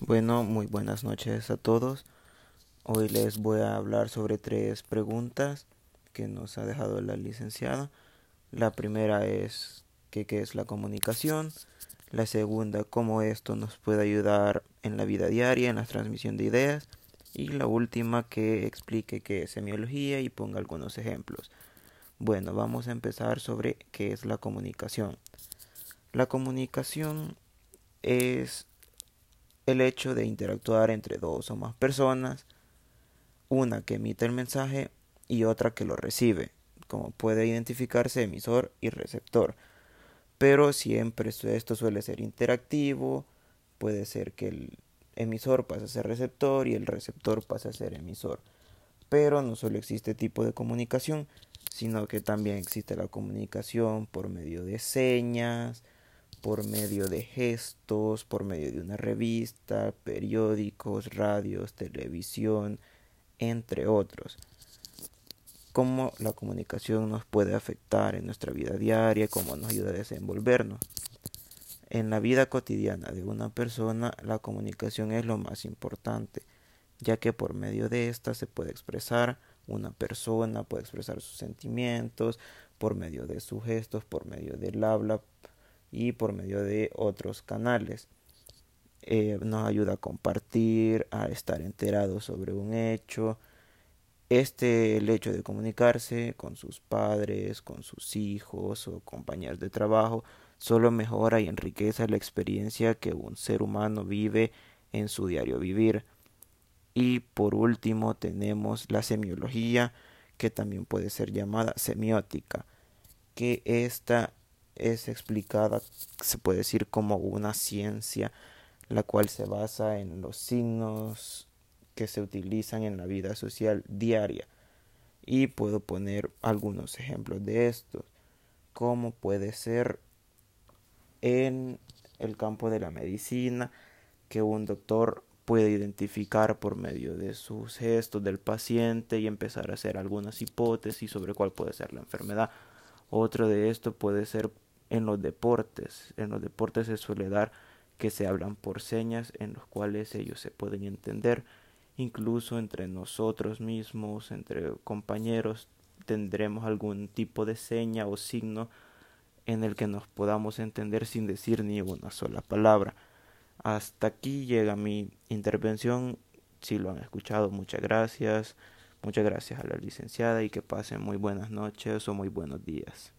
Bueno, muy buenas noches a todos. Hoy les voy a hablar sobre tres preguntas que nos ha dejado la licenciada. La primera es qué es la comunicación. La segunda, cómo esto nos puede ayudar en la vida diaria, en la transmisión de ideas. Y la última, que explique qué es semiología y ponga algunos ejemplos. Bueno, vamos a empezar sobre qué es la comunicación. La comunicación es el hecho de interactuar entre dos o más personas, una que emite el mensaje y otra que lo recibe, como puede identificarse emisor y receptor. Pero siempre esto suele ser interactivo, puede ser que el emisor pase a ser receptor y el receptor pase a ser emisor. Pero no solo existe tipo de comunicación, sino que también existe la comunicación por medio de señas, por medio de gestos, por medio de una revista, periódicos, radios, televisión, entre otros. Cómo la comunicación nos puede afectar en nuestra vida diaria, cómo nos ayuda a desenvolvernos. En la vida cotidiana de una persona, la comunicación es lo más importante, ya que por medio de esta se puede expresar una persona, puede expresar sus sentimientos, por medio de sus gestos, por medio del habla, y por medio de otros canales. Eh, nos ayuda a compartir, a estar enterados sobre un hecho. Este, el hecho de comunicarse con sus padres, con sus hijos o compañeros de trabajo, solo mejora y enriquece la experiencia que un ser humano vive en su diario vivir. Y por último tenemos la semiología, que también puede ser llamada semiótica, que esta es explicada, se puede decir, como una ciencia, la cual se basa en los signos que se utilizan en la vida social diaria. Y puedo poner algunos ejemplos de estos, como puede ser en el campo de la medicina, que un doctor puede identificar por medio de sus gestos del paciente y empezar a hacer algunas hipótesis sobre cuál puede ser la enfermedad. Otro de esto puede ser en los deportes. En los deportes se suele dar que se hablan por señas en los cuales ellos se pueden entender. Incluso entre nosotros mismos, entre compañeros, tendremos algún tipo de seña o signo en el que nos podamos entender sin decir ni una sola palabra. Hasta aquí llega mi intervención. Si lo han escuchado, muchas gracias. Muchas gracias a la licenciada y que pasen muy buenas noches o muy buenos días.